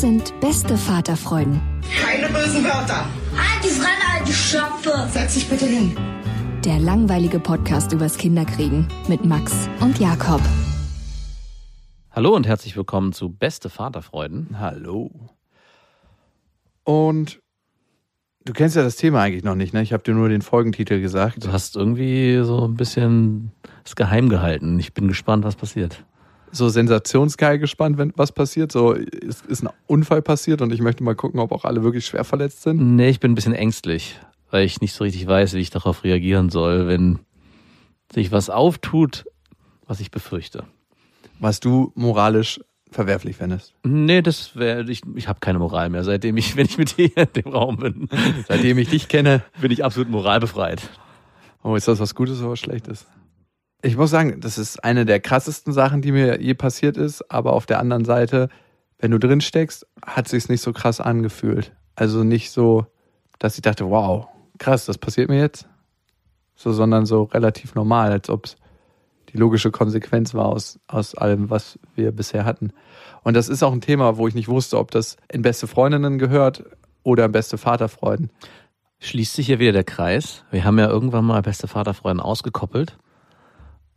Das sind beste Vaterfreuden. Keine bösen Wörter. Alte Fremde, alte Schöpfe. Setz dich bitte hin. Der langweilige Podcast übers Kinderkriegen mit Max und Jakob. Hallo und herzlich willkommen zu Beste Vaterfreuden. Hallo. Und du kennst ja das Thema eigentlich noch nicht, ne? Ich habe dir nur den Folgentitel gesagt. Du hast irgendwie so ein bisschen es geheim gehalten. Ich bin gespannt, was passiert. So sensationsgeil gespannt, wenn was passiert. So ist, ist ein Unfall passiert und ich möchte mal gucken, ob auch alle wirklich schwer verletzt sind. Nee, ich bin ein bisschen ängstlich, weil ich nicht so richtig weiß, wie ich darauf reagieren soll, wenn sich was auftut, was ich befürchte. Was du moralisch verwerflich fändest? Nee, das wäre, ich, ich habe keine Moral mehr, seitdem ich, wenn ich mit dir in dem Raum bin. seitdem ich dich kenne, bin ich absolut moralbefreit. Oh, ist das was Gutes oder was Schlechtes? Ich muss sagen, das ist eine der krassesten Sachen, die mir je passiert ist, aber auf der anderen Seite, wenn du drin steckst, hat sich's nicht so krass angefühlt. Also nicht so, dass ich dachte, wow, krass, das passiert mir jetzt. So, sondern so relativ normal, als ob es die logische Konsequenz war aus, aus allem, was wir bisher hatten. Und das ist auch ein Thema, wo ich nicht wusste, ob das in beste Freundinnen gehört oder in beste Vaterfreuden. Schließt sich hier wieder der Kreis. Wir haben ja irgendwann mal beste Vaterfreuden ausgekoppelt,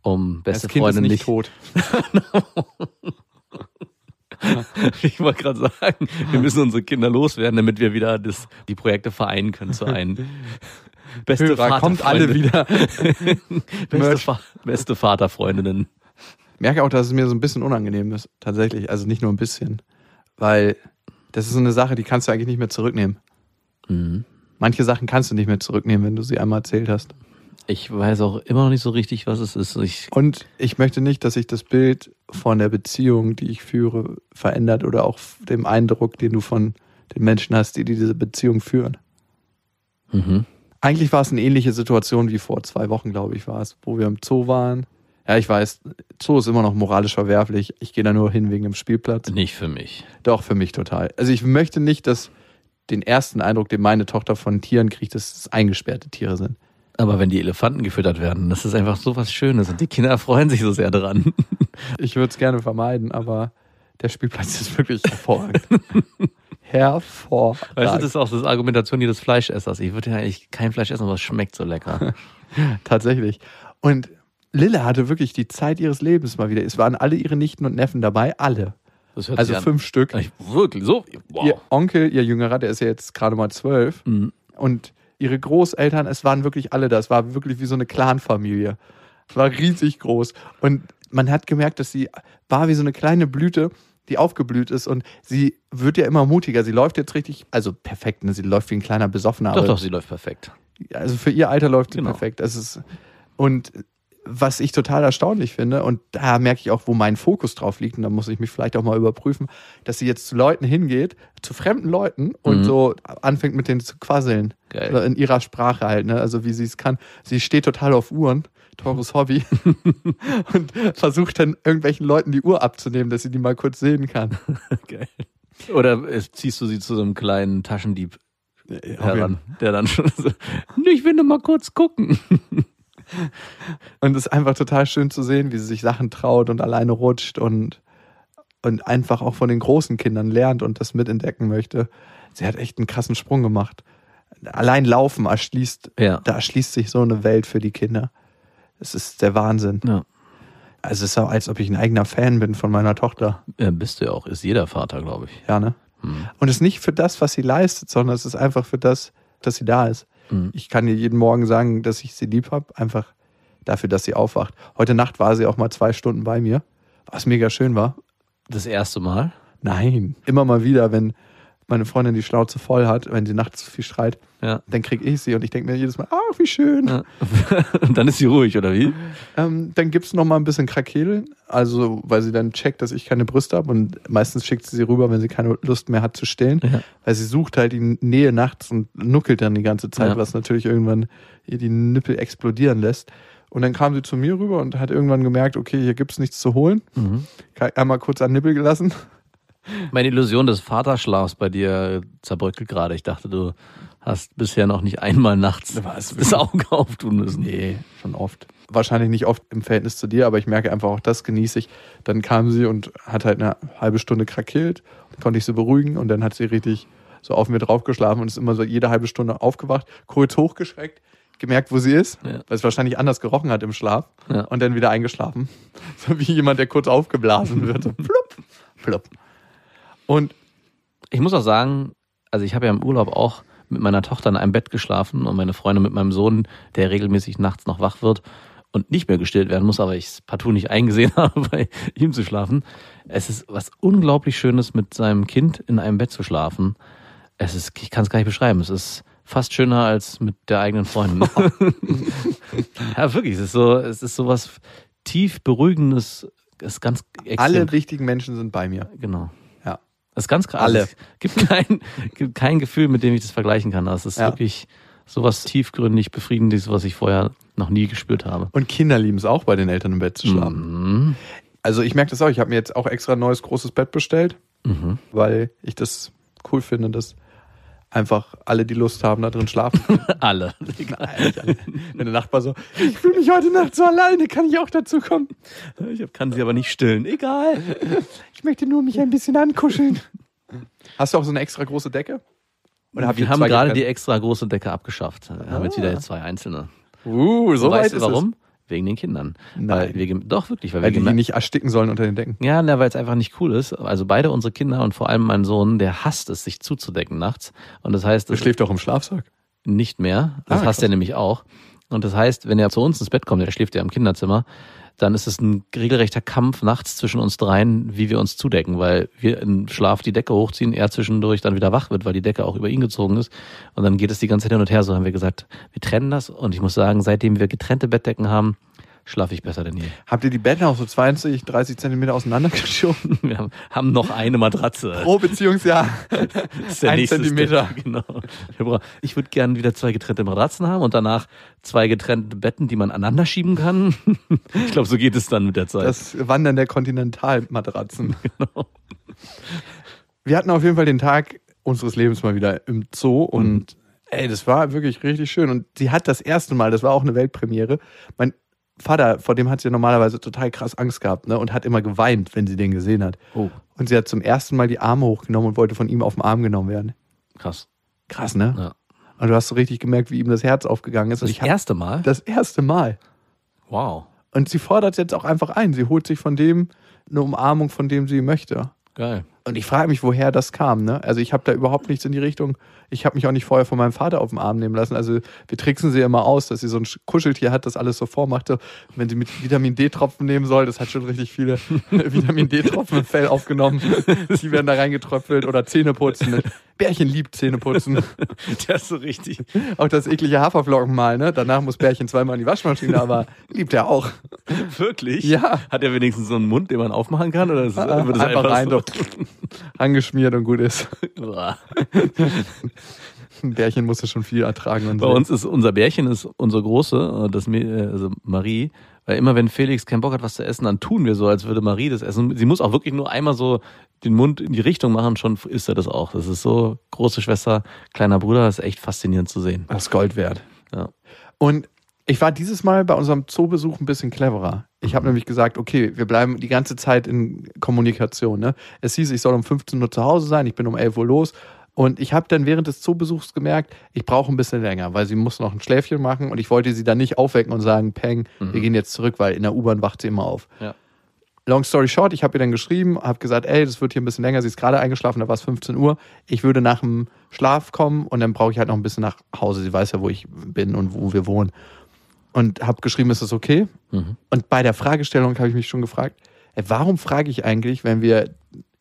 um beste das kind Freundin ist nicht tot. ich wollte gerade sagen, wir müssen unsere Kinder loswerden, damit wir wieder das, die Projekte vereinen können zu einem Beste Hörer, kommt alle wieder. beste, Fa beste Vaterfreundinnen. Merke auch, dass es mir so ein bisschen unangenehm ist, tatsächlich. Also nicht nur ein bisschen. Weil das ist so eine Sache, die kannst du eigentlich nicht mehr zurücknehmen. Mhm. Manche Sachen kannst du nicht mehr zurücknehmen, wenn du sie einmal erzählt hast. Ich weiß auch immer noch nicht so richtig, was es ist. Ich Und ich möchte nicht, dass sich das Bild von der Beziehung, die ich führe, verändert oder auch dem Eindruck, den du von den Menschen hast, die diese Beziehung führen. Mhm. Eigentlich war es eine ähnliche Situation wie vor zwei Wochen, glaube ich, war es, wo wir im Zoo waren. Ja, ich weiß, Zoo ist immer noch moralisch verwerflich. Ich gehe da nur hin wegen dem Spielplatz. Nicht für mich. Doch, für mich total. Also ich möchte nicht, dass den ersten Eindruck, den meine Tochter von Tieren kriegt, dass es eingesperrte Tiere sind. Aber wenn die Elefanten gefüttert werden, das ist einfach so was Schönes und die Kinder freuen sich so sehr dran. Ich würde es gerne vermeiden, aber der Spielplatz ist wirklich hervorragend. hervorragend. Weißt du, das ist auch das Argumentation jedes Fleischessers. Ich würde ja eigentlich kein Fleisch essen, aber es schmeckt so lecker. Tatsächlich. Und Lille hatte wirklich die Zeit ihres Lebens mal wieder. Es waren alle ihre Nichten und Neffen dabei, alle. also fünf Stück. Ich, wirklich, so? Wow. Ihr Onkel, ihr Jüngerer, der ist ja jetzt gerade mal zwölf. Mhm. Und ihre Großeltern, es waren wirklich alle da. Es war wirklich wie so eine Clanfamilie. Es war riesig groß. Und man hat gemerkt, dass sie war wie so eine kleine Blüte die aufgeblüht ist und sie wird ja immer mutiger. Sie läuft jetzt richtig, also perfekt, ne? sie läuft wie ein kleiner Besoffener. Doch, doch, sie läuft perfekt. Also für ihr Alter läuft sie genau. perfekt. Es ist, und was ich total erstaunlich finde, und da merke ich auch, wo mein Fokus drauf liegt, und da muss ich mich vielleicht auch mal überprüfen, dass sie jetzt zu Leuten hingeht, zu fremden Leuten und mhm. so anfängt mit denen zu quasseln. Geil. In ihrer Sprache halt, ne? Also wie sie es kann. Sie steht total auf Uhren teures Hobby und versucht dann irgendwelchen Leuten die Uhr abzunehmen, dass sie die mal kurz sehen kann. Geil. Oder ziehst du sie zu so einem kleinen Taschendieb heran, der dann schon so, ich will nur mal kurz gucken. Und es ist einfach total schön zu sehen, wie sie sich Sachen traut und alleine rutscht und, und einfach auch von den großen Kindern lernt und das mitentdecken möchte. Sie hat echt einen krassen Sprung gemacht. Allein Laufen erschließt, ja. da erschließt sich so eine Welt für die Kinder. Es ist der Wahnsinn. Ja. Also es ist auch, als ob ich ein eigener Fan bin von meiner Tochter. Ja, bist du ja auch, ist jeder Vater, glaube ich. Ja, ne? Hm. Und es ist nicht für das, was sie leistet, sondern es ist einfach für das, dass sie da ist. Mhm. Ich kann ihr jeden Morgen sagen, dass ich sie lieb habe, einfach dafür, dass sie aufwacht. Heute Nacht war sie auch mal zwei Stunden bei mir, was mega schön war. Das erste Mal? Nein, immer mal wieder, wenn meine Freundin die Schnauze voll hat, wenn sie nachts zu viel schreit, Ja. dann krieg ich sie und ich denke mir jedes Mal, ach, wie schön. ja. Und dann ist sie ruhig, oder wie? Ähm, dann gibt's noch mal ein bisschen Krakeel, also weil sie dann checkt, dass ich keine Brüste habe und meistens schickt sie sie rüber, wenn sie keine Lust mehr hat zu stillen, Ja. weil sie sucht halt die Nähe nachts und nuckelt dann die ganze Zeit, was natürlich irgendwann ihr die Nippel explodieren lässt. Und dann kam sie zu mir rüber und hat irgendwann gemerkt, okay, hier gibt's nichts zu holen. Mhm. Einmal kurz an Nippel gelassen. Meine Illusion des Vaterschlafs bei dir zerbröckelt gerade. Ich dachte, du hast bisher noch nicht einmal nachts Was? das Auge auftun müssen. Nee, schon oft. Wahrscheinlich nicht oft im Verhältnis zu dir, aber ich merke einfach auch, das genieße ich. Dann kam sie und hat halt eine halbe Stunde krakeelt, konnte ich sie beruhigen und dann hat sie richtig so auf mir drauf geschlafen und ist immer so jede halbe Stunde aufgewacht, kurz hochgeschreckt, gemerkt, wo sie ist, Ja. weil es wahrscheinlich anders gerochen hat im Schlaf Ja. und dann wieder eingeschlafen. So wie jemand, der kurz aufgeblasen wird. So plupp, plupp. Und Ich muss auch sagen, also ich habe ja im Urlaub auch mit meiner Tochter in einem Bett geschlafen und meine Freundin mit meinem Sohn, der regelmäßig nachts noch wach wird und nicht mehr gestillt werden muss, aber ich es partout nicht eingesehen habe, bei ihm zu schlafen. Es ist was unglaublich Schönes, mit seinem Kind in einem Bett zu schlafen. Es ist, ich kann es gar nicht beschreiben. Es ist fast schöner als mit der eigenen Freundin. ja, wirklich. Es ist so, es ist so was tief beruhigendes. Es ist ganz extrem. alle wichtigen Menschen sind bei mir. Genau. Das ist ganz krass. Alle. Es gibt kein, gibt kein Gefühl, mit dem ich das vergleichen kann. Das ist Ja. wirklich sowas tiefgründig befriedigendes, was ich vorher noch nie gespürt habe. Und Kinder lieben es auch, bei den Eltern im Bett zu schlafen. Mhm. Also ich merke das auch. Ich habe mir jetzt auch extra ein neues großes Bett bestellt, Mhm. weil ich das cool finde, dass einfach alle, die Lust haben, da drin schlafen. Alle. Wenn der Nachbar so, ich fühle mich heute Nacht so alleine, kann ich auch dazu kommen? Ich kann sie aber nicht stillen. Egal. Ich möchte nur mich ein bisschen ankuscheln. Hast du auch so eine extra große Decke? Oder habt wir ihr haben gerade die extra große Decke abgeschafft. Wir haben jetzt Ah. wieder zwei einzelne. Uh, so weit weißt du ist warum? Wegen den Kindern. Nein. Weil wir, doch, wirklich. Weil. Weil wir die nicht ersticken sollen unter den Decken. Ja, weil es einfach nicht cool ist. Also beide unsere Kinder und vor allem mein Sohn, der hasst es, sich zuzudecken nachts. Und das heißt, das schläft doch im Schlafsack. nicht mehr. Das Ah, hasst krass. er nämlich auch. Und das heißt, wenn er zu uns ins Bett kommt, er schläft ja im Kinderzimmer, dann ist es ein regelrechter Kampf nachts zwischen uns dreien, wie wir uns zudecken, weil wir im Schlaf die Decke hochziehen, er zwischendurch dann wieder wach wird, weil die Decke auch über ihn gezogen ist. Und dann geht es die ganze Zeit hin und her. So haben wir gesagt, wir trennen das. Und ich muss sagen, seitdem wir getrennte Bettdecken haben, schlafe ich besser denn je. Habt ihr die Betten auch so 20, 30 Zentimeter auseinandergeschoben? Wir haben- noch eine Matratze. Pro Beziehungsjahr. Das ist Ein Zentimeter. Step, Genau. Ich würde gerne wieder zwei getrennte Matratzen haben und danach zwei getrennte Betten, die man aneinander schieben kann. Ich glaube, so geht es dann mit der Zeit. Das Wandern der Kontinentalmatratzen. Wir hatten auf jeden Fall den Tag unseres Lebens mal wieder im Zoo und ey, das war wirklich richtig schön. Und sie hat das erste Mal, das war auch eine Weltpremiere, mein Vater, vor dem hat sie normalerweise total krass Angst gehabt ne, und hat immer geweint, wenn sie den gesehen hat. oh, Und sie hat zum ersten Mal die Arme hochgenommen und wollte von ihm auf den Arm genommen werden. krass. Krass, ne? Ja. Und du hast so richtig gemerkt, wie ihm das Herz aufgegangen ist. Und Das hab- erste Mal? das erste Mal. Wow. Und sie fordert jetzt auch einfach ein. Sie holt sich von dem eine Umarmung, von dem sie möchte. Geil. Und ich frage mich, woher das kam. Ne? Also ich habe da überhaupt nichts in die Richtung. Ich habe mich auch nicht vorher von meinem Vater auf den Arm nehmen lassen. Also wir tricksen sie immer aus, dass sie so ein Kuscheltier hat, das alles so vormachte. Wenn sie mit Vitamin D-Tropfen nehmen soll, das hat schon richtig viele Vitamin D-Tropfen im Fell aufgenommen. Die werden da reingetröpfelt oder Zähneputzen. Bärchen liebt Zähneputzen. Der ist so richtig. Auch das eklige Haferflockenmal. Ne? Danach muss Bärchen zweimal in die Waschmaschine, aber liebt er auch. Wirklich? Ja. Hat er wenigstens so einen Mund, den man aufmachen kann? Oder ist, Ah, wird es einfach rein, so? Angeschmiert und gut ist. Ein Bärchen musste schon viel ertragen. Und Bei uns ist unser Bärchen ist unsere große, äh, das äh, also Marie, weil immer wenn Felix keinen Bock hat, was zu essen, dann tun wir so, als würde Marie das essen. Sie muss auch wirklich nur einmal so den Mund in die Richtung machen, schon isst er das auch. Das ist so große Schwester, kleiner Bruder, das ist echt faszinierend zu sehen. Das ist Gold wert. Ja. Und ich war dieses Mal bei unserem Zoobesuch ein bisschen cleverer. Ich habe nämlich gesagt, okay, wir bleiben die ganze Zeit in Kommunikation. Ne? Es hieß, ich soll um 15 Uhr zu Hause sein, ich bin um 11 Uhr los. Und ich habe dann während des Zoobesuchs gemerkt, ich brauche ein bisschen länger, weil sie muss noch ein Schläfchen machen und ich wollte sie dann nicht aufwecken und sagen, Peng, wir gehen jetzt zurück, weil in der U-Bahn wacht sie immer auf. Ja. Long story short, ich habe ihr dann geschrieben, habe gesagt, ey, das wird hier ein bisschen länger, sie ist gerade eingeschlafen, da war es 15 Uhr. Ich würde nach dem Schlaf kommen und dann brauche ich halt noch ein bisschen nach Hause. Sie weiß ja, wo ich bin und wo wir wohnen. Und habe geschrieben, ist das okay? Mhm. Und bei der Fragestellung habe ich mich schon gefragt, ey, warum frage ich eigentlich, wenn wir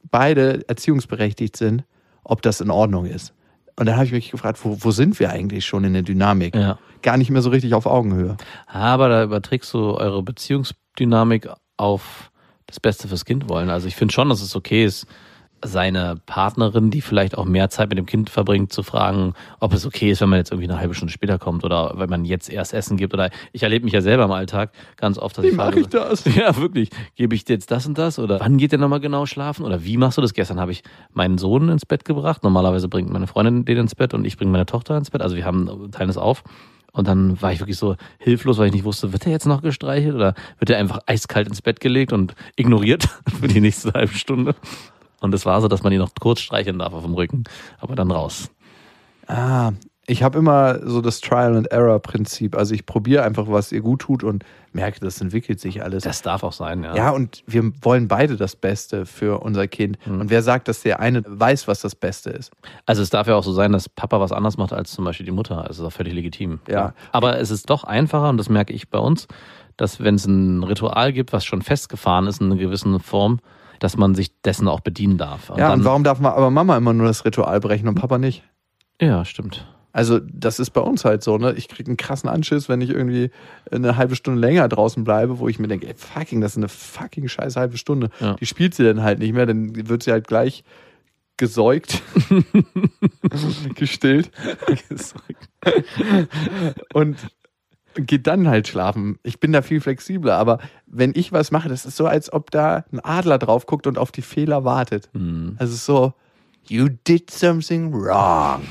beide erziehungsberechtigt sind, ob das in Ordnung ist? Und dann habe ich mich gefragt, wo, wo sind wir eigentlich schon in der Dynamik? Ja. Gar nicht mehr so richtig auf Augenhöhe. Aber da überträgst du eure Beziehungsdynamik auf das Beste fürs Kind wollen. Also ich finde schon, dass es okay ist, seine Partnerin, die vielleicht auch mehr Zeit mit dem Kind verbringt, zu fragen, ob es okay ist, wenn man jetzt irgendwie eine halbe Stunde später kommt oder wenn man jetzt erst Essen gibt. Oder ich erlebe mich ja selber im Alltag ganz oft, dass Wie ich mache ich das? Ja, wirklich. Gebe ich dir jetzt das und das? Oder wann geht der nochmal genau schlafen? Oder wie machst du das? Gestern habe ich meinen Sohn ins Bett gebracht. Normalerweise bringt meine Freundin den ins Bett und ich bringe meine Tochter ins Bett. Also wir haben teilen es auf. Und dann war ich wirklich so hilflos, weil ich nicht wusste, wird er jetzt noch gestreichelt oder wird er einfach eiskalt ins Bett gelegt und ignoriert für die nächste halbe Stunde. Und es war so, dass man ihn noch kurz streicheln darf auf dem Rücken, aber dann raus. Ah, ich habe immer so das Trial and Error Prinzip. Also ich probiere einfach, was ihr gut tut und merke, das entwickelt sich alles. Das darf auch sein, ja. ja, und wir wollen beide das Beste für unser Kind. Mhm. Und wer sagt, dass der eine weiß, was das Beste ist? Also es darf ja auch so sein, dass Papa was anders macht als zum Beispiel die Mutter. Also Das ist auch völlig legitim. Ja. Aber es ist doch einfacher, und das merke ich bei uns, dass wenn es ein Ritual gibt, was schon festgefahren ist in einer gewissen Form, dass man sich dessen auch bedienen darf. Und ja, dann, und warum darf man aber Mama immer nur das Ritual brechen und Papa nicht? ja, stimmt. Also, das ist bei uns halt so, ne? Ich kriege einen krassen Anschiss, wenn ich irgendwie eine halbe Stunde länger draußen bleibe, wo ich mir denke, ey, fucking, das ist eine fucking scheiß halbe Stunde. Ja. Die spielt sie dann halt nicht mehr, dann wird sie halt gleich gesäugt, gestillt und geht dann halt schlafen. Ich bin da viel flexibler, aber wenn ich was mache, das ist so, als ob da ein Adler drauf guckt und auf die Fehler wartet. Hm. Also so, you did something wrong.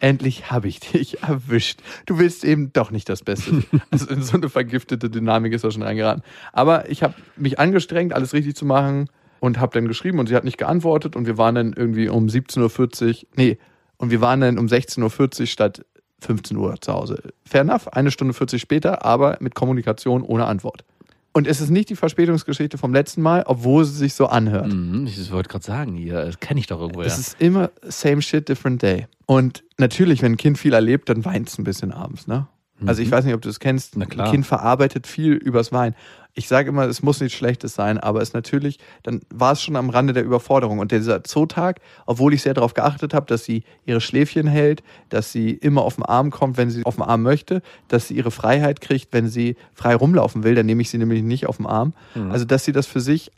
Endlich habe ich dich erwischt. Du willst eben doch nicht das Beste. Also in so eine vergiftete Dynamik ist er schon reingeraten. Aber ich habe mich angestrengt, alles richtig zu machen und habe dann geschrieben und sie hat nicht geantwortet und wir waren dann irgendwie um 17.40 Uhr, nee, und wir waren dann um 16.40 Uhr statt 15 Uhr zu Hause. Fair enough, eine Stunde 40 später, aber mit Kommunikation ohne Antwort. Und es ist nicht die Verspätungsgeschichte vom letzten Mal, obwohl sie sich so anhört. Mhm, Ich wollte gerade sagen, hier, das kenne ich doch irgendwo. Es Ja. ist immer same shit, different day. Und natürlich, wenn ein Kind viel erlebt, dann weint es ein bisschen abends, ne? Also ich weiß nicht, ob du es kennst. Mhm. Na klar. Ein Kind verarbeitet viel übers Weinen. Ich sage immer, es muss nichts Schlechtes sein, aber es natürlich, dann war es schon am Rande der Überforderung. Und dieser Zootag, obwohl ich sehr darauf geachtet habe, dass sie ihre Schläfchen hält, dass sie immer auf den Arm kommt, wenn sie auf den Arm möchte, dass sie ihre Freiheit kriegt, wenn sie frei rumlaufen will, dann nehme ich sie nämlich nicht auf den Arm. Mhm. Also dass sie das für sich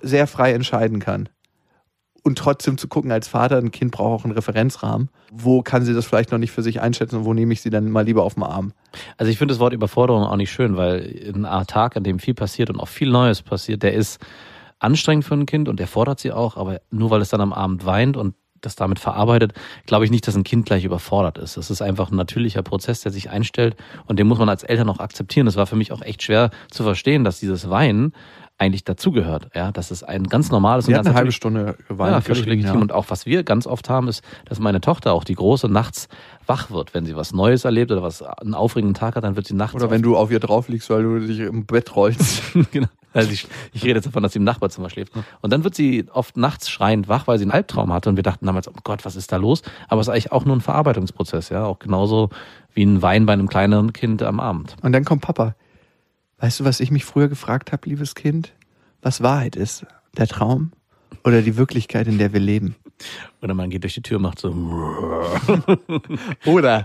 sehr frei entscheiden kann und trotzdem zu gucken als Vater, ein Kind braucht auch einen Referenzrahmen. Wo kann sie das vielleicht noch nicht für sich einschätzen und wo nehme ich sie dann mal lieber auf den Arm? Also ich finde das Wort Überforderung auch nicht schön, weil ein Tag, an dem viel passiert und auch viel Neues passiert, der ist anstrengend für ein Kind und der fordert sie auch, aber nur weil es dann am Abend weint und das damit verarbeitet, glaube ich nicht, dass ein Kind gleich überfordert ist. Das ist einfach ein natürlicher Prozess, der sich einstellt und den muss man als Eltern auch akzeptieren. Das war für mich auch echt schwer zu verstehen, dass dieses Weinen eigentlich dazugehört. Ja, dass es ein ganz normales und ganz eine halbe Stunde geweint. ja, völlig legitim. ja. Und auch was wir ganz oft haben, ist, dass meine Tochter, auch die Große, nachts wach wird. Wenn sie was Neues erlebt oder was einen aufregenden Tag hat, dann wird sie nachts Oder wenn du auf ihr drauf liegst, weil du dich im Bett rollst. genau. Also ich, ich rede jetzt davon, dass sie im Nachbarzimmer schläft. Und dann wird sie oft nachts schreiend wach, weil sie einen Albtraum hatte. Und wir dachten damals, oh Gott, was ist da los? Aber es ist eigentlich auch nur ein Verarbeitungsprozess, ja. Auch genauso wie ein Wein bei einem kleineren Kind am Abend. Und dann kommt Papa. Weißt du, was ich mich früher gefragt habe, liebes Kind? Was Wahrheit ist? Der Traum oder die Wirklichkeit, in der wir leben? Oder man geht durch die Tür, macht so. Oder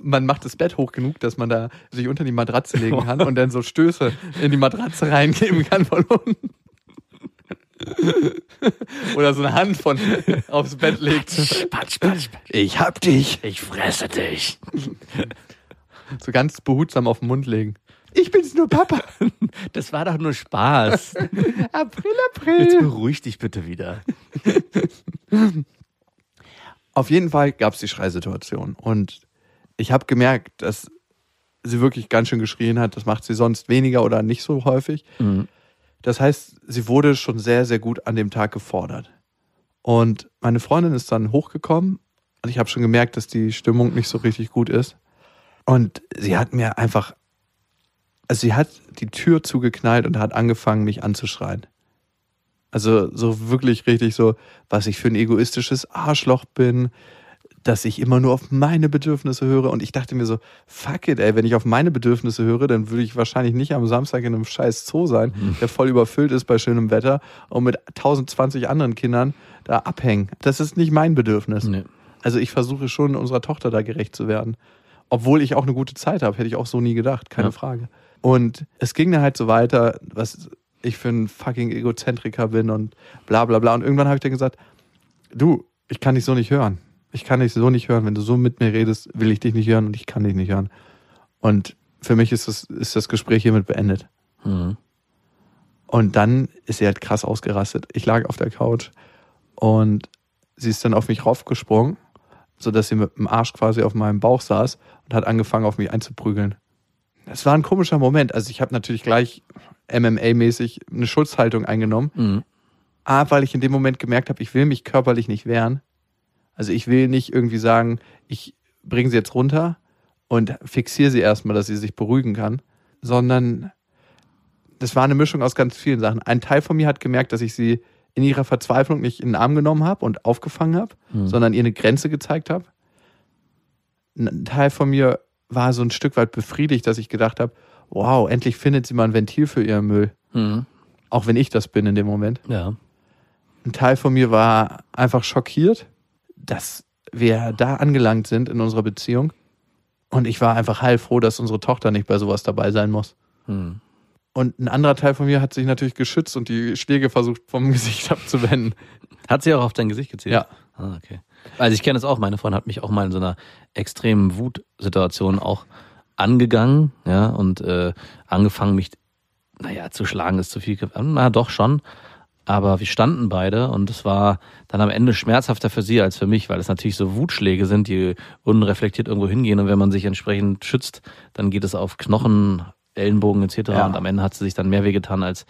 man macht das Bett hoch genug, dass man da sich unter die Matratze legen kann und dann so Stöße in die Matratze reingeben kann von unten. Oder so eine Hand von aufs Bett legt. Patsch, patsch, patsch. Ich hab dich. Ich fresse dich. So ganz behutsam auf den Mund legen. Ich bin's nur Papa. Das war doch nur Spaß. April, Jetzt April. beruhig dich bitte wieder. Auf jeden Fall gab's die Schreisituation. Und ich habe gemerkt, dass sie wirklich ganz schön geschrien hat. Das macht sie sonst weniger oder nicht so häufig. Mhm. Das heißt, sie wurde schon sehr, sehr gut an dem Tag gefordert. Und meine Freundin ist dann hochgekommen und ich habe schon gemerkt, dass die Stimmung nicht so richtig gut ist. Und sie hat mir einfach, also sie hat die Tür zugeknallt und hat angefangen, mich anzuschreien. Also so wirklich richtig so, was ich für ein egoistisches Arschloch bin, dass ich immer nur auf meine Bedürfnisse höre. Und ich dachte mir so, fuck it, ey, wenn ich auf meine Bedürfnisse höre, dann würde ich wahrscheinlich nicht am Samstag in einem scheiß Zoo sein, der voll überfüllt ist bei schönem Wetter und mit 1020 anderen Kindern da abhängen. Das ist nicht mein Bedürfnis. Nee. Also ich versuche schon, unserer Tochter da gerecht zu werden. Obwohl ich auch eine gute Zeit habe, hätte ich auch so nie gedacht, keine Ja. Frage. Und es ging dann halt so weiter, was ich für ein fucking Egozentriker bin und bla bla bla. Und irgendwann habe ich dann gesagt, du, ich kann dich so nicht hören. Ich kann dich so nicht hören. Wenn du so mit mir redest, will ich dich nicht hören und ich kann dich nicht hören. Und für mich ist das, ist das Gespräch hiermit beendet. Mhm. Und dann ist sie halt krass ausgerastet. Ich lag auf der Couch und sie ist dann auf mich raufgesprungen, sodass sie mit dem Arsch quasi auf meinem Bauch saß und hat angefangen, auf mich einzuprügeln. Das war ein komischer Moment. Also ich habe natürlich gleich MMA-mäßig eine Schutzhaltung eingenommen. Mhm. A, weil ich in dem Moment gemerkt habe, ich will mich körperlich nicht wehren. Also ich will nicht irgendwie sagen, ich bringe sie jetzt runter und fixiere sie erstmal, dass sie sich beruhigen kann, sondern das war eine Mischung aus ganz vielen Sachen. Ein Teil von mir hat gemerkt, dass ich sie in ihrer Verzweiflung nicht in den Arm genommen habe und aufgefangen habe, sondern ihr eine Grenze gezeigt habe. Ein Teil von mir war so ein Stück weit befriedigt, dass ich gedacht habe, wow, endlich findet sie mal ein Ventil für ihren Müll. Mhm. Auch wenn ich das bin in dem Moment. Ja. Ein Teil von mir war einfach schockiert, dass wir da angelangt sind in unserer Beziehung. Und ich war einfach heilfroh, dass unsere Tochter nicht bei sowas dabei sein muss. Mhm. Und ein anderer Teil von mir hat sich natürlich geschützt und die Schläge versucht vom Gesicht abzuwenden. Hat sie auch auf dein Gesicht gezielt? Ja. Ah, okay. Also ich kenne es auch, meine Freundin hat mich auch mal in so einer extremen Wutsituation auch angegangen, ja, und äh, angefangen, mich, naja, zu schlagen ist zu viel, ge- na doch schon. Aber wir standen beide und es war dann am Ende schmerzhafter für sie als für mich, weil es natürlich so Wutschläge sind, die unreflektiert irgendwo hingehen und wenn man sich entsprechend schützt, dann geht es auf Knochen, Ellenbogen etc. Ja. Und am Ende hat sie sich dann mehr wehgetan als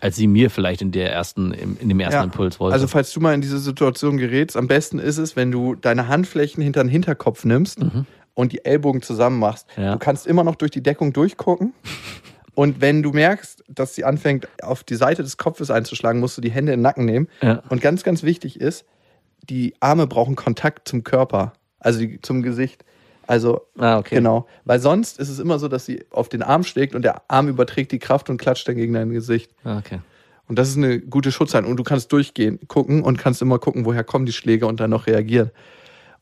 als sie mir vielleicht in der ersten, im- in dem ersten Ja. Impuls wollte. Also falls du mal in diese Situation gerätst, am besten ist es, wenn du deine Handflächen hinter den Hinterkopf nimmst und die Ellbogen zusammen machst. Ja. Du kannst immer noch durch die Deckung durchgucken. Und wenn du merkst, dass sie anfängt, auf die Seite des Kopfes einzuschlagen, musst du die Hände in den Nacken nehmen. Ja. Und ganz, ganz wichtig ist, die Arme brauchen Kontakt zum Körper, also die, zum Gesicht. Also Ah, okay. genau, weil sonst ist es immer so, dass sie auf den Arm schlägt und der Arm überträgt die Kraft und klatscht dann gegen dein Gesicht. Ah, okay. Und das ist eine gute Schutzhaltung. Und du kannst durchgehen, gucken und kannst immer gucken, woher kommen die Schläge und dann noch reagieren.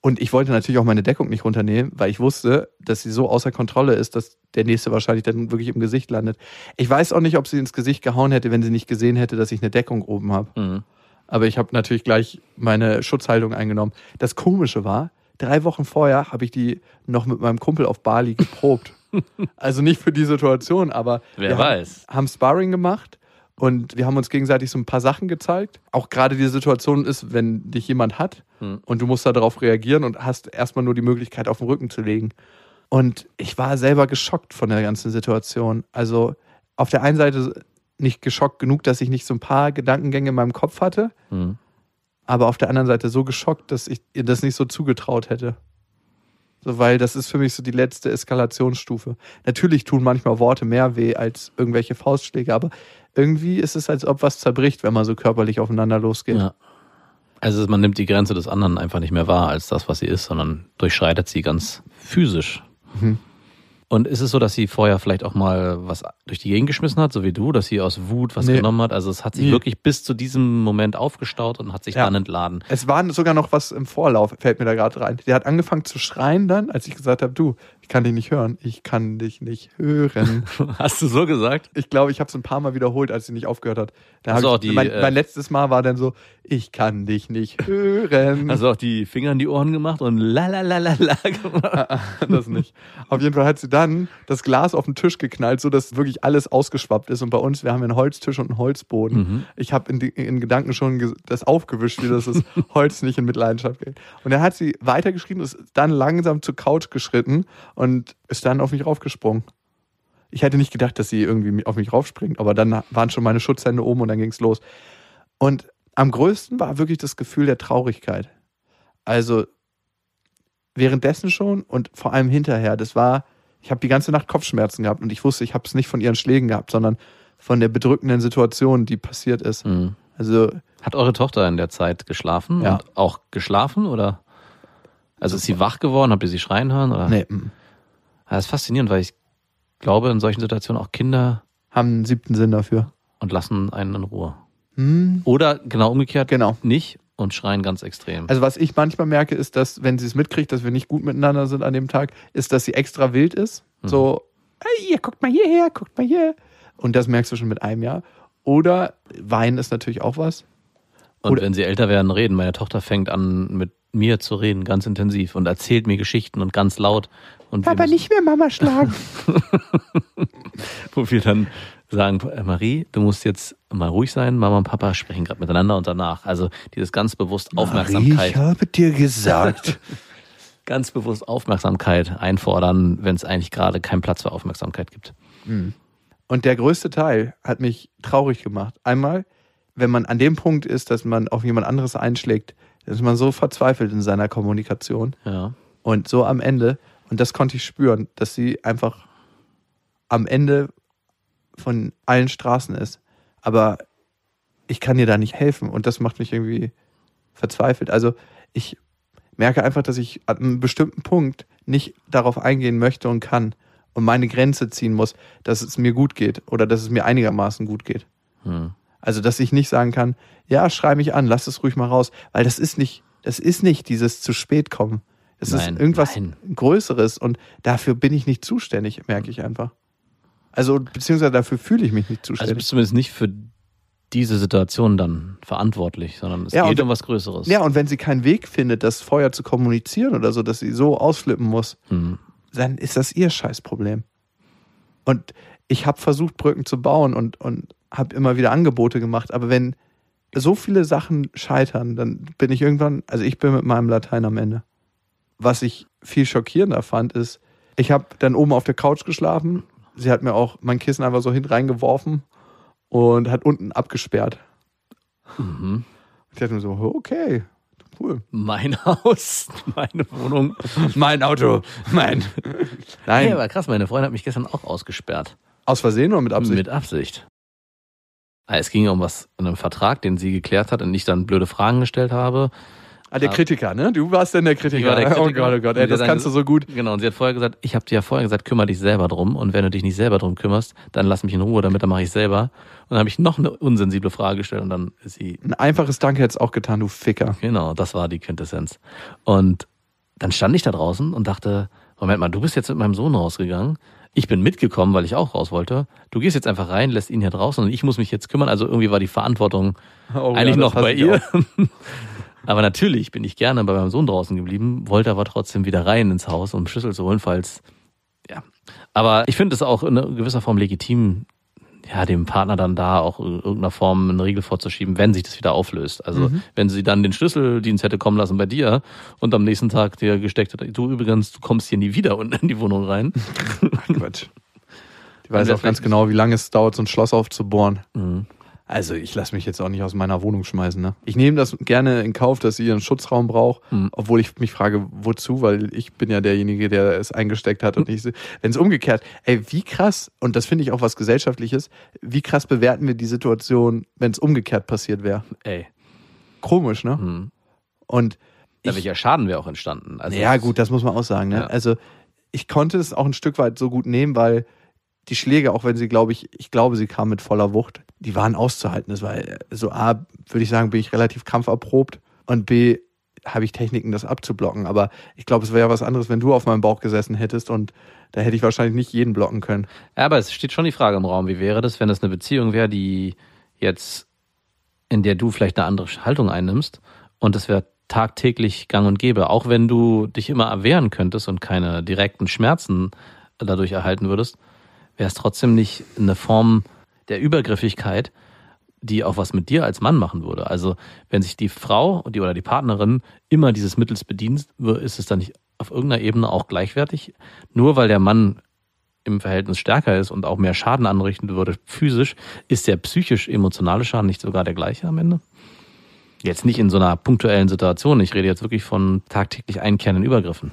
Und ich wollte natürlich auch meine Deckung nicht runternehmen, weil ich wusste, dass sie so außer Kontrolle ist, dass der nächste wahrscheinlich dann wirklich im Gesicht landet. Ich weiß auch nicht, ob sie ins Gesicht gehauen hätte, wenn sie nicht gesehen hätte, dass ich eine Deckung oben habe. Mhm. Aber ich habe natürlich gleich meine Schutzhaltung eingenommen. Das Komische war, drei Wochen vorher habe ich die noch mit meinem Kumpel auf Bali geprobt. also nicht für die Situation, aber Wer wir weiß. Haben, haben Sparring gemacht und wir haben uns gegenseitig so ein paar Sachen gezeigt. Auch gerade die Situation ist, wenn dich jemand hat Hm. und du musst darauf reagieren und hast erstmal nur die Möglichkeit, auf den Rücken zu legen. Und ich war selber geschockt von der ganzen Situation. Also auf der einen Seite nicht geschockt genug, dass ich nicht so ein paar Gedankengänge in meinem Kopf hatte, Mhm. aber auf der anderen Seite so geschockt, dass ich ihr das nicht so zugetraut hätte. So, weil das ist für mich so die letzte Eskalationsstufe. Natürlich tun manchmal Worte mehr weh als irgendwelche Faustschläge, aber irgendwie ist es, als ob was zerbricht, wenn man so körperlich aufeinander losgeht. Ja. Also man nimmt die Grenze des anderen einfach nicht mehr wahr als das, was sie ist, sondern durchschreitet sie ganz physisch. Mhm. Und ist es so, dass sie vorher vielleicht auch mal was durch die Gegend geschmissen hat, so wie du, dass sie aus Wut was Nee. genommen hat? Also es hat sich Nie. wirklich bis zu diesem Moment aufgestaut und hat sich Ja. dann entladen. Es war sogar noch was im Vorlauf, fällt mir da gerade rein. Der hat angefangen zu schreien dann, als ich gesagt habe, du, ich kann dich nicht hören. Ich kann dich nicht hören. Hast du so gesagt? Ich glaube, ich habe es ein paar Mal wiederholt, als sie nicht aufgehört hat. Da du ich, die, mein, äh, mein letztes Mal war dann so, ich kann dich nicht hören. Hast du auch die Finger in die Ohren gemacht und la la la la la gemacht? das nicht. Auf jeden Fall hat sie dann das Glas auf den Tisch geknallt, so dass wirklich alles ausgeschwappt ist. Und bei uns, wir haben einen Holztisch und einen Holzboden. Mhm. Ich habe in, in Gedanken schon das aufgewischt, wie das das Holz nicht in Mitleidenschaft geht. Und dann hat sie weitergeschrieben, ist dann langsam zur Couch geschritten und ist dann auf mich raufgesprungen. Ich hätte nicht gedacht, dass sie irgendwie auf mich raufspringt, aber dann waren schon meine Schutzhände oben und dann ging's los. Und am größten war wirklich das Gefühl der Traurigkeit. Also währenddessen schon und vor allem hinterher. Das war, ich habe die ganze Nacht Kopfschmerzen gehabt und ich wusste, ich habe es nicht von ihren Schlägen gehabt, sondern von der bedrückenden Situation, die passiert ist. Mhm. Also Hat eure Tochter in der Zeit geschlafen Ja. und auch geschlafen oder? Also ist sie wach geworden? Habt ihr sie schreien hören? Oder? nee, Das ist faszinierend, weil ich glaube, in solchen Situationen auch Kinder haben einen siebten Sinn dafür. und lassen einen in Ruhe. Hm, Oder genau umgekehrt genau. nicht und schreien ganz extrem. Also was ich manchmal merke, ist, dass wenn sie es mitkriegt, dass wir nicht gut miteinander sind an dem Tag, ist, dass sie extra wild ist. Mhm. So, hey, ihr guckt mal hierher, guckt mal hier. Und das merkst du schon mit einem Jahr. Oder Wein ist natürlich auch was. und oder- wenn sie älter werden, reden. Meine Tochter fängt an, mit mir zu reden, ganz intensiv und erzählt mir Geschichten und ganz laut. Und müssen- nicht mehr Mama schlagen. wo wir dann sagen, äh, Marie, du musst jetzt mal ruhig sein, Mama und Papa sprechen gerade miteinander und danach. Also dieses ganz bewusst Aufmerksamkeit, habe dir gesagt. ganz bewusst Aufmerksamkeit einfordern, wenn es eigentlich gerade keinen Platz für Aufmerksamkeit gibt. Und der größte Teil hat mich traurig gemacht. Einmal, wenn man an dem Punkt ist, dass man auf jemand anderes einschlägt, ist man so verzweifelt in seiner Kommunikation. Ja. Und so am Ende, und das konnte ich spüren, dass sie einfach am Ende von allen Straßen ist. Aber ich kann ihr da nicht helfen und das macht mich irgendwie verzweifelt. Also ich merke einfach, dass ich an einem bestimmten Punkt nicht darauf eingehen möchte und kann und meine Grenze ziehen muss, dass es mir gut geht oder dass es mir einigermaßen gut geht. Hm. Also, dass ich nicht sagen kann, ja, schrei mich an, lass es ruhig mal raus, weil das ist nicht, das ist nicht dieses zu spät kommen. Es Nein, ist irgendwas nein. Größeres und dafür bin ich nicht zuständig, merke ich einfach. Also, beziehungsweise dafür fühle ich mich nicht Also du zuständig. bist zumindest nicht für diese Situation dann verantwortlich, sondern es Ja, geht und- um was Größeres. ja, und wenn sie keinen Weg findet, das vorher zu kommunizieren oder so, dass sie so ausflippen muss, Hm. dann ist das ihr Scheißproblem. Und ich habe versucht, Brücken zu bauen und, und habe immer wieder Angebote gemacht. Aber wenn so viele Sachen scheitern, dann bin ich irgendwann, also ich bin mit meinem Latein am Ende. Was ich viel schockierender fand, ist, ich habe dann oben auf der Couch geschlafen. Sie hat mir auch mein Kissen einfach so hinten reingeworfen und hat unten abgesperrt. Mhm. Ich dachte mir so, okay, cool. Mein Haus, meine Wohnung. Mein Auto, mein. Nein, Hey, aber krass, meine Freundin hat mich gestern auch ausgesperrt. Aus Versehen oder mit Absicht? Mit Absicht. Ah, Es ging ja um was in einem Vertrag, den sie geklärt hat und ich dann blöde Fragen gestellt habe. Ah, der Ja. Kritiker, ne? Du warst denn der Kritiker. Der Kritiker. Oh Gott, oh Gott, ey, das kannst du so gut. Genau, und sie hat vorher gesagt, ich habe dir ja vorher gesagt, kümmere dich selber drum und wenn du dich nicht selber drum kümmerst, dann lass mich in Ruhe, damit dann mache ich selber. Und dann habe ich noch eine unsensible Frage gestellt und dann ist sie, Ein einfaches Danke hättest auch getan, du Ficker. genau, das war die Quintessenz. Und dann stand ich da draußen und dachte, Moment mal, du bist jetzt mit meinem Sohn rausgegangen. Ich bin mitgekommen, weil ich auch raus wollte. Du gehst jetzt einfach rein, lässt ihn hier draußen und ich muss mich jetzt kümmern. Also irgendwie war die Verantwortung Oh, eigentlich ja, noch bei ihr. aber natürlich bin ich gerne bei meinem Sohn draußen geblieben, wollte aber trotzdem wieder rein ins Haus, um Schlüssel zu holen, falls, ja. Aber ich finde es auch in gewisser Form legitim, ja, dem Partner dann da auch in irgendeiner Form einen Riegel vorzuschieben, wenn sich das wieder auflöst. Also Mhm. wenn sie dann den Schlüsseldienst hätte kommen lassen bei dir und am nächsten Tag dir gesteckt hat, du übrigens, du kommst hier nie wieder unten in die Wohnung rein. Quatsch. Die weiß auch ganz genau, wie lange es dauert, so ein Schloss aufzubohren. Mhm. Also ich lasse mich jetzt auch nicht aus meiner Wohnung schmeißen. Ne? Ich nehme das gerne in Kauf, dass sie ihren Schutzraum braucht, Mhm. obwohl ich mich frage, wozu, weil ich bin ja derjenige, der es eingesteckt hat und ich, wenn es umgekehrt, ey, wie krass, und das finde ich auch was Gesellschaftliches, wie krass bewerten wir die Situation, wenn es umgekehrt passiert wäre. Ey. Komisch, ne? Mhm. Und Da welcher Schaden wäre auch entstanden. Also ja gut, das muss man auch sagen. Ne? Ja. Also ich konnte es auch ein Stück weit so gut nehmen, weil die Schläge, auch wenn sie, glaube ich, ich glaube, sie kamen mit voller Wucht, die waren auszuhalten. Das war äh, so A, würde ich sagen, bin ich relativ kampferprobt und B, habe ich Techniken, das abzublocken. Aber ich glaube, es wäre ja was anderes, wenn du auf meinem Bauch gesessen hättest und da hätte ich wahrscheinlich nicht jeden blocken können. Ja, aber es steht schon die Frage im Raum, wie wäre das, wenn es eine Beziehung wäre, die jetzt, in der du vielleicht eine andere Haltung einnimmst und es wäre tagtäglich gang und gäbe, auch wenn du dich immer erwehren könntest und keine direkten Schmerzen dadurch erhalten würdest, wäre es trotzdem nicht eine Form der Übergriffigkeit, die auch was mit dir als Mann machen würde. Also wenn sich die Frau die, oder die Partnerin immer dieses Mittels bedient, ist es dann nicht auf irgendeiner Ebene auch gleichwertig, nur weil der Mann im Verhältnis stärker ist und auch mehr Schaden anrichten würde physisch, ist der psychisch-emotionale Schaden nicht sogar der gleiche am Ende? Jetzt nicht in so einer punktuellen Situation. Ich rede jetzt wirklich von tagtäglich einkehrenden Übergriffen.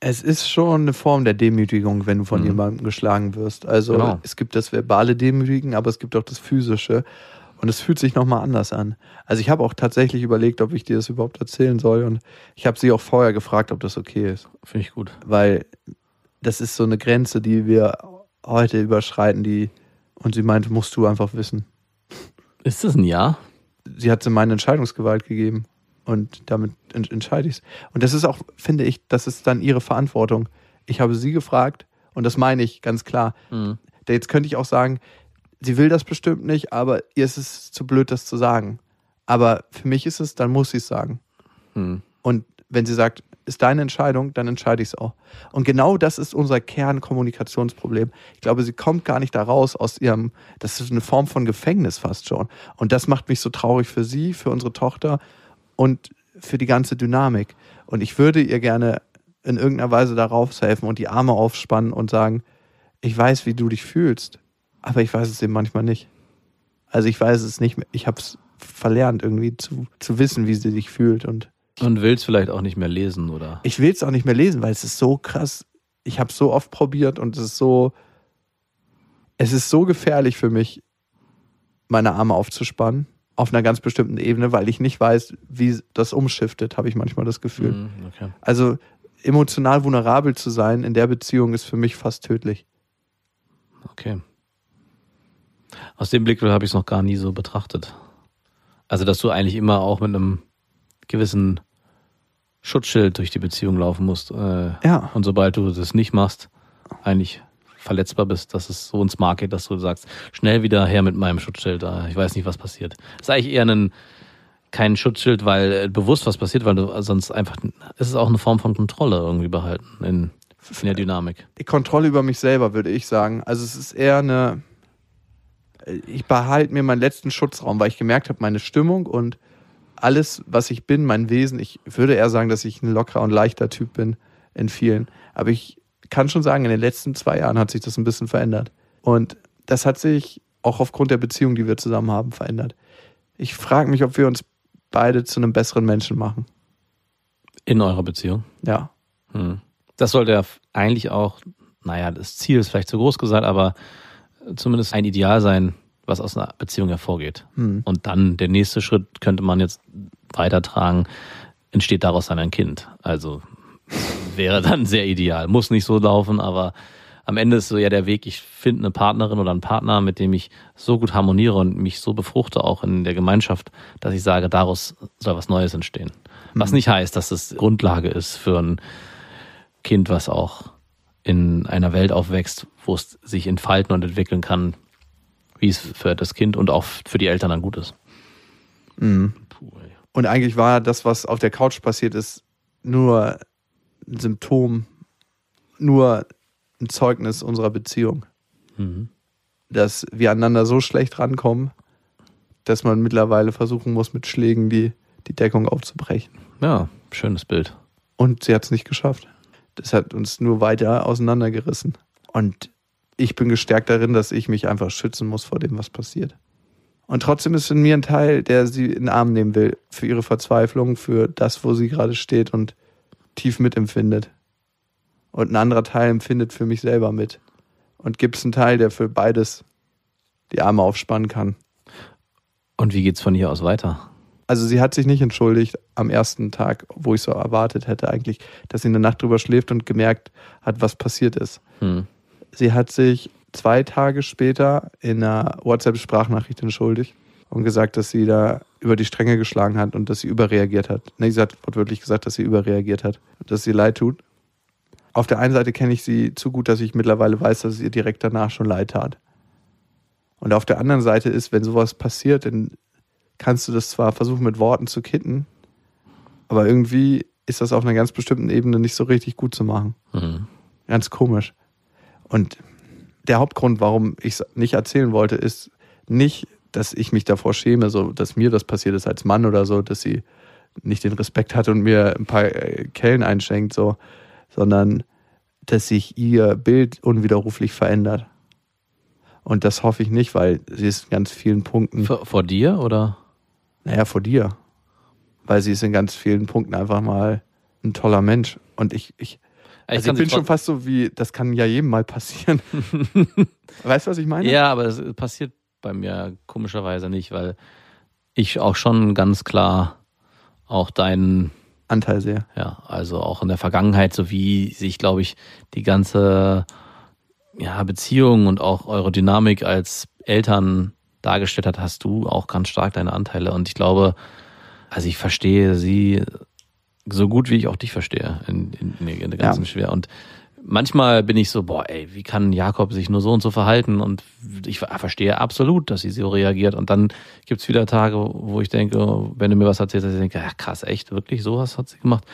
Es ist schon eine Form der Demütigung, wenn du von Mhm. jemandem geschlagen wirst. Also Genau. es gibt das verbale Demütigen, aber es gibt auch das physische. Und es fühlt sich nochmal anders an. Also ich habe auch tatsächlich überlegt, ob ich dir das überhaupt erzählen soll. Und ich habe sie auch vorher gefragt, ob das okay ist. Finde ich gut. Weil das ist so eine Grenze, die wir heute überschreiten, die und sie meinte, musst du einfach wissen. Ist das ein Ja? sie hat sie meine Entscheidungsgewalt gegeben und damit ent entscheide ich es. Und das ist auch, finde ich, das ist dann ihre Verantwortung. Ich habe sie gefragt und das meine ich ganz klar. Mhm. Jetzt könnte ich auch sagen, sie will das bestimmt nicht, aber ihr ist es zu blöd, das zu sagen. Aber für mich ist es, dann muss sie es sagen. Hm. Und wenn sie sagt, ist deine Entscheidung, dann entscheide ich es auch. Und genau das ist unser Kernkommunikationsproblem. Ich glaube, sie kommt gar nicht da raus aus ihrem, das ist eine Form von Gefängnis fast schon. Und das macht mich so traurig für sie, für unsere Tochter und für die ganze Dynamik. Und ich würde ihr gerne in irgendeiner Weise darauf helfen und die Arme aufspannen und sagen, ich weiß, wie du dich fühlst, aber ich weiß es eben manchmal nicht. Also ich weiß es nicht mehr. Ich habe es verlernt, irgendwie zu, zu wissen, wie sie sich fühlt. Und Und willst vielleicht auch nicht mehr lesen, oder? ich will es auch nicht mehr lesen, weil es ist so krass. Ich habe es so oft probiert und es ist so, es ist so gefährlich für mich, meine Arme aufzuspannen auf einer ganz bestimmten Ebene, weil ich nicht weiß, wie das umschiftet, habe ich manchmal das Gefühl. Hm, okay. Also emotional vulnerabel zu sein in der Beziehung ist für mich fast tödlich. Okay. Aus dem Blickwinkel habe ich es noch gar nie so betrachtet. Also, dass du eigentlich immer auch mit einem gewissen Schutzschild durch die Beziehung laufen musst. Äh, Ja. Und sobald du das nicht machst, eigentlich verletzbar bist, dass es so ins Markt geht, dass du sagst, schnell wieder her mit meinem Schutzschild. da. Ich weiß nicht, was passiert. Das ist eigentlich eher ein, kein Schutzschild, weil äh, bewusst was passiert, weil du sonst einfach, es ist auch eine Form von Kontrolle irgendwie behalten in, in der Dynamik. die Kontrolle über mich selber, würde ich sagen. Also es ist eher eine. Ich behalte mir meinen letzten Schutzraum, weil ich gemerkt habe, meine Stimmung und alles, was ich bin, mein Wesen, ich würde eher sagen, dass ich ein lockerer und leichter Typ bin in vielen. Aber ich kann schon sagen, in den letzten zwei Jahren hat sich das ein bisschen verändert. Und das hat sich auch aufgrund der Beziehung, die wir zusammen haben, verändert. Ich frage mich, ob wir uns beide zu einem besseren Menschen machen. In eurer Beziehung. Ja. Hm. Das sollte ja eigentlich auch, naja, das Ziel ist vielleicht zu groß gesagt, aber zumindest ein Ideal sein, was aus einer Beziehung hervorgeht. Hm. Und dann der nächste Schritt könnte man jetzt weitertragen, entsteht daraus dann ein Kind. Also wäre dann sehr ideal. Muss nicht so laufen, aber am Ende ist so ja der Weg, ich finde eine Partnerin oder einen Partner, mit dem ich so gut harmoniere und mich so befruchte, auch in der Gemeinschaft, dass ich sage, daraus soll was Neues entstehen. Was nicht heißt, dass es Grundlage ist für ein Kind, was auch in einer Welt aufwächst, wo es sich entfalten und entwickeln kann, wie es für das Kind und auch für die Eltern dann gut ist. Mhm. Und eigentlich war das, was auf der Couch passiert ist, nur ein Symptom, nur ein Zeugnis unserer Beziehung. Mhm. Dass wir aneinander so schlecht rankommen, dass man mittlerweile versuchen muss, mit Schlägen die, die Deckung aufzubrechen. Ja, schönes Bild. Und sie hat es nicht geschafft. Das hat uns nur weiter auseinandergerissen. Und ich bin gestärkt darin, dass ich mich einfach schützen muss vor dem, was passiert. Und trotzdem ist in mir ein Teil, der sie in den Arm nehmen will, für ihre Verzweiflung, für das, wo sie gerade steht und tief mitempfindet. Und ein anderer Teil empfindet für mich selber mit. Und gibt es einen Teil, der für beides die Arme aufspannen kann. Und wie geht's von hier aus weiter? Also sie hat sich nicht entschuldigt am ersten Tag, wo ich so erwartet hätte eigentlich, dass sie eine Nacht drüber schläft und gemerkt hat, was passiert ist. Hm. Sie hat sich zwei Tage später in einer WhatsApp-Sprachnachricht entschuldigt und gesagt, dass sie da über die Stränge geschlagen hat und dass sie überreagiert hat. Nee, sie hat wortwörtlich gesagt, dass sie überreagiert hat, dass sie leid tut. Auf der einen Seite kenne ich sie zu gut, dass ich mittlerweile weiß, dass es ihr direkt danach schon leid tat. Und auf der anderen Seite ist, wenn sowas passiert, dann kannst du das zwar versuchen mit Worten zu kitten, aber irgendwie ist das auf einer ganz bestimmten Ebene nicht so richtig gut zu machen. Mhm. Ganz komisch. Und der Hauptgrund, warum ich es nicht erzählen wollte, ist nicht, dass ich mich davor schäme, so dass mir das passiert ist als Mann oder so, dass sie nicht den Respekt hat und mir ein paar äh, Kellen einschenkt, so, sondern dass sich ihr Bild unwiderruflich verändert. Und das hoffe ich nicht, weil sie ist in ganz vielen Punkten. Vor, vor dir oder? Naja, vor dir. Weil sie ist in ganz vielen Punkten einfach mal ein toller Mensch. Und ich, ich, also ich bin schon fast so wie, das kann ja jedem mal passieren. weißt du, was ich meine? Ja, aber es passiert bei mir komischerweise nicht, weil ich auch schon ganz klar auch deinen, Anteil sehr. ja, also auch in der Vergangenheit, so wie sich, glaube ich, die ganze ja, Beziehung und auch eure Dynamik als Eltern dargestellt hat, hast du auch ganz stark deine Anteile. Und ich glaube, also ich verstehe sie so gut, wie ich auch dich verstehe in, in, in der ganzen Ja. Schwer. Und manchmal bin ich so, boah, ey, wie kann Jakob sich nur so und so verhalten? Und ich ver- verstehe absolut, dass sie so reagiert. Und dann gibt's wieder Tage, wo ich denke, wenn du mir was erzählst, dass ich denke, ja krass, echt, wirklich, sowas hat sie gemacht.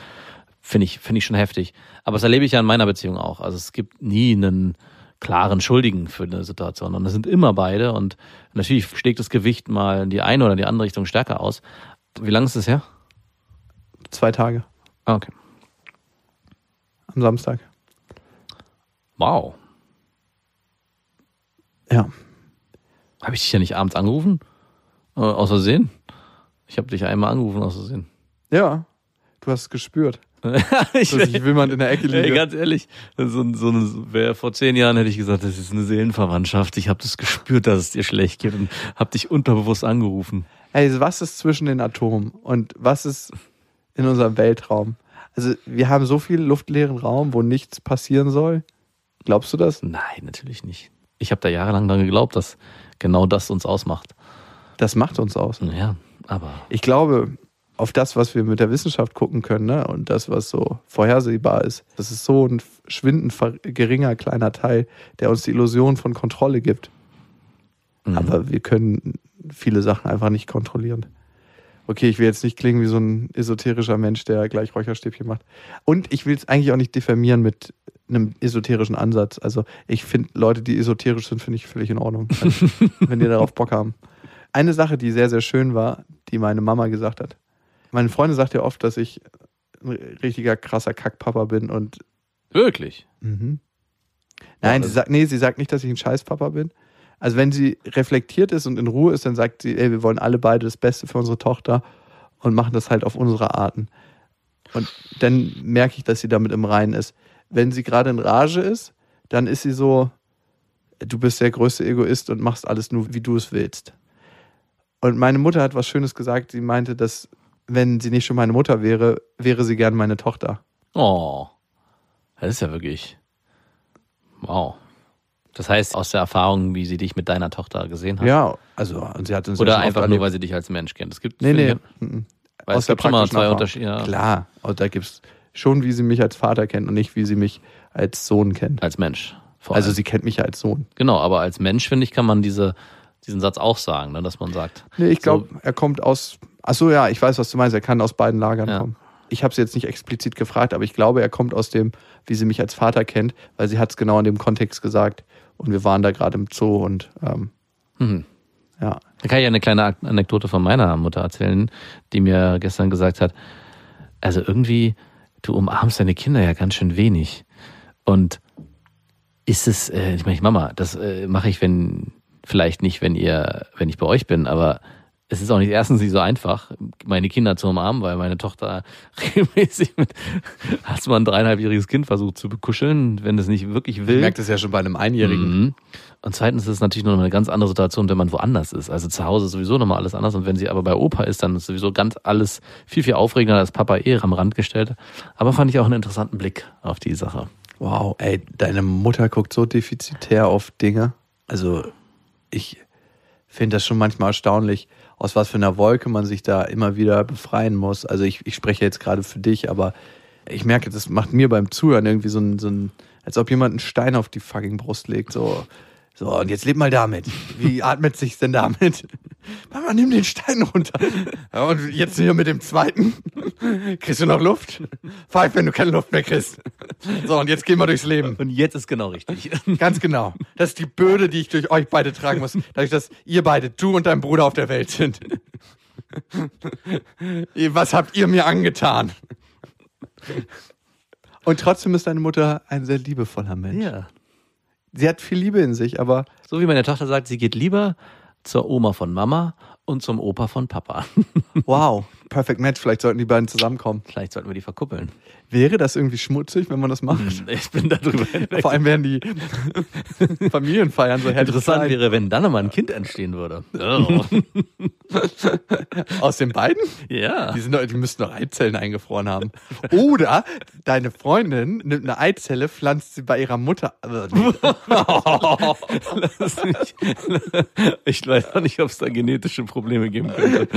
Finde ich, finde ich schon heftig. Aber das erlebe ich ja in meiner Beziehung auch. Also es gibt nie einen klaren Schuldigen für eine Situation. Und es sind immer beide. Und natürlich schlägt das Gewicht mal in die eine oder die andere Richtung stärker aus. Wie lange ist es her? Zwei Tage Ah, okay. am Samstag. Wow. Ja. Habe ich dich ja nicht abends angerufen? Äh, aus Versehen? Ich habe dich einmal angerufen aus Versehen. Ja. Du hast es gespürt, ich, dass ich Wilmand in der Ecke Ey, liege. ganz ehrlich, so, so eine, wär, vor zehn Jahren hätte ich gesagt, das ist eine Seelenverwandtschaft. Ich habe das gespürt, dass es dir schlecht geht und habe dich unterbewusst angerufen. Ey, was ist zwischen den Atomen und was ist in unserem Weltraum? Also, wir haben so viel luftleeren Raum, wo nichts passieren soll. Glaubst du das? Nein, natürlich nicht. Ich habe da jahrelang dran geglaubt, dass genau das uns ausmacht. Das macht uns aus. Ja, aber Ich glaube, auf das, was wir mit der Wissenschaft gucken können, ne, und das, was so vorhersehbar ist, das ist so ein schwindend geringer kleiner Teil, der uns die Illusion von Kontrolle gibt. Mhm. Aber wir können viele Sachen einfach nicht kontrollieren. Okay, ich will jetzt nicht klingen wie so ein esoterischer Mensch, der gleich Räucherstäbchen macht. Und ich will es eigentlich auch nicht diffamieren mit einem esoterischen Ansatz. Also ich finde Leute, die esoterisch sind, finde ich völlig in Ordnung, Also, wenn die darauf Bock haben. Eine Sache, die sehr, sehr schön war, die meine Mama gesagt hat. Meine Freundin sagt ja oft, dass ich ein richtiger krasser Kackpapa bin und wirklich. Mhm. Nein, Ja, sie sagt, nee, sie sagt nicht, dass ich ein Scheißpapa bin. Also wenn sie reflektiert ist und in Ruhe ist, dann sagt sie, ey, wir wollen alle beide das Beste für unsere Tochter und machen das halt auf unsere Arten. Und dann merke ich, dass sie damit im Reinen ist. Wenn sie gerade in Rage ist, dann ist sie so, du bist der größte Egoist und machst alles nur, wie du es willst. Und meine Mutter hat was Schönes gesagt. Sie meinte, dass wenn sie nicht schon meine Mutter wäre, wäre sie gern meine Tochter. Oh, das ist ja wirklich. Wow. Das heißt, aus der Erfahrung, wie sie dich mit deiner Tochter gesehen hat? Ja, also und sie hat uns Oder einfach nur, weil sie dich als Mensch kennt? Es gibt, Nee, finde nee. mhm. weil Aus es der gibt schon mal praktischen zwei. Unterschiede. Ja, Klar, und da gibt's schon, wie sie mich als Vater kennt und nicht, wie sie mich als Sohn kennt. Als Mensch. Vor Also sie kennt mich ja als Sohn. Genau, aber als Mensch, finde ich, kann man diese, diesen Satz auch sagen, ne, dass man sagt, Nee, ich glaube, er kommt aus. Ach so, ja, ich weiß, was du meinst. Er kann aus beiden Lagern Ja. kommen. Ich habe sie jetzt nicht explizit gefragt, aber ich glaube, er kommt aus dem, wie sie mich als Vater kennt, weil sie hat es genau in dem Kontext gesagt. Und wir waren da gerade im Zoo und ähm, mhm. ja. Da kann ich eine kleine Anekdote von meiner Mutter erzählen, die mir gestern gesagt hat, also irgendwie, du umarmst deine Kinder ja ganz schön wenig. Und ist es, äh, ich meine, Mama, das äh, mache ich, wenn, vielleicht nicht, wenn ihr, wenn ich bei euch bin, aber es ist auch nicht erstens nicht so einfach, meine Kinder zu umarmen, weil meine Tochter regelmäßig mit, als man ein dreieinhalbjähriges Kind versucht zu bekuscheln, wenn es nicht wirklich will. Ich merke das ja schon bei einem Einjährigen. Mhm. Und zweitens ist es natürlich noch eine ganz andere Situation, wenn man woanders ist. Also zu Hause ist sowieso nochmal alles anders. Und wenn sie aber bei Opa ist, dann ist sowieso ganz alles viel, viel aufregender als Papa eh am Rand gestellt. Aber fand ich auch einen interessanten Blick auf die Sache. Wow, ey, deine Mutter guckt so defizitär auf Dinge. Also, ich finde das schon manchmal erstaunlich, aus was für einer Wolke man sich da immer wieder befreien muss. Also, ich, ich spreche jetzt gerade für dich, aber ich merke, das macht mir beim Zuhören irgendwie so ein, so ein, als ob jemand einen Stein auf die fucking Brust legt. So, so, und jetzt leb mal damit. Wie atmet sich's denn damit? Mama, nimm den Stein runter. Ja, und jetzt hier mit dem zweiten. Kriegst du noch Luft? Pfeif, wenn du keine Luft mehr kriegst. So, und jetzt gehen wir durchs Leben. Und jetzt ist genau richtig. Ganz genau. Das ist die Bürde, die ich durch euch beide tragen muss. Dadurch, dass ihr beide, du und dein Bruder auf der Welt sind. Was habt ihr mir angetan? Und trotzdem ist deine Mutter ein sehr liebevoller Mensch. ja. Sie hat viel Liebe in sich, aber So wie meine Tochter sagt, sie geht lieber zur Oma von Mama und zum Opa von Papa. Wow, perfect match. Vielleicht sollten die beiden zusammenkommen. Vielleicht sollten wir die verkuppeln. Wäre das irgendwie schmutzig, wenn man das macht? Ich bin da drüber hinweg. Vor allem wären die Familienfeiern so herrlich Interessant klein. wäre, wenn dann nochmal ein Kind entstehen würde. Oh. Aus den beiden? ja. Die, sind doch, die müssten doch Eizellen eingefroren haben. Oder deine Freundin nimmt eine Eizelle, pflanzt sie bei ihrer Mutter. Lass mich- Ich weiß auch nicht, ob es da genetische Probleme geben könnte.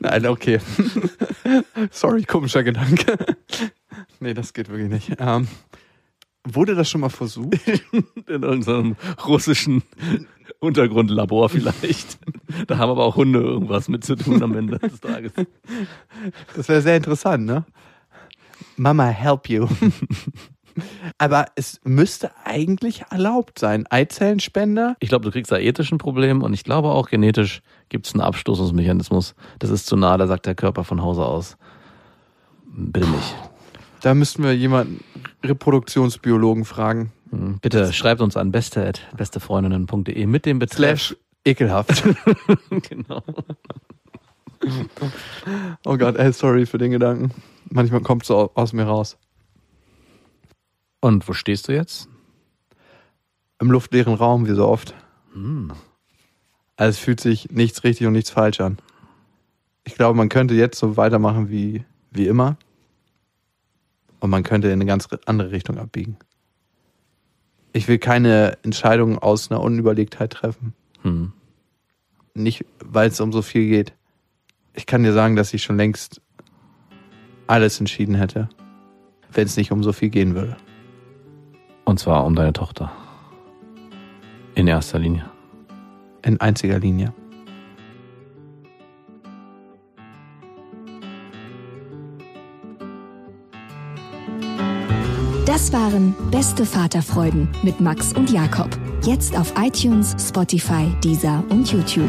Nein, okay. Sorry, komischer Gedanke. Nee, das geht wirklich nicht. Ähm, wurde das schon mal versucht? In irgendeinem russischen Untergrundlabor vielleicht. Da haben aber auch Hunde irgendwas mit zu tun am Ende des Tages. Das wäre sehr interessant, ne? Mama, help you. Aber es müsste eigentlich erlaubt sein. Eizellenspender? Ich glaube, du kriegst da ethisch ein Problem und ich glaube auch genetisch gibt es einen Abstoßungsmechanismus. Das ist zu nah, da sagt der Körper von Hause aus. Bitte nicht. Da müssten wir jemanden, Reproduktionsbiologen fragen. Hm, Bitte schreibt uns an beste bestefreundinnen.de mit dem Betreff. Slash ekelhaft. genau. Oh Gott, ey, sorry für den Gedanken. Manchmal kommt so aus mir raus. Und wo stehst du jetzt? Im luftleeren Raum, wie so oft. Hm. Also es fühlt sich nichts richtig und nichts falsch an. Ich glaube, man könnte jetzt so weitermachen wie, wie immer. Und man könnte in eine ganz andere Richtung abbiegen. Ich will keine Entscheidungen aus einer Unüberlegtheit treffen. Hm. Nicht, weil es um so viel geht. Ich kann dir sagen, dass ich schon längst alles entschieden hätte, wenn es nicht um so viel gehen würde. Und zwar um deine Tochter. In erster Linie. In einziger Linie. Das waren Beste Vaterfreuden mit Max und Jakob. Jetzt auf iTunes, Spotify, Deezer und YouTube.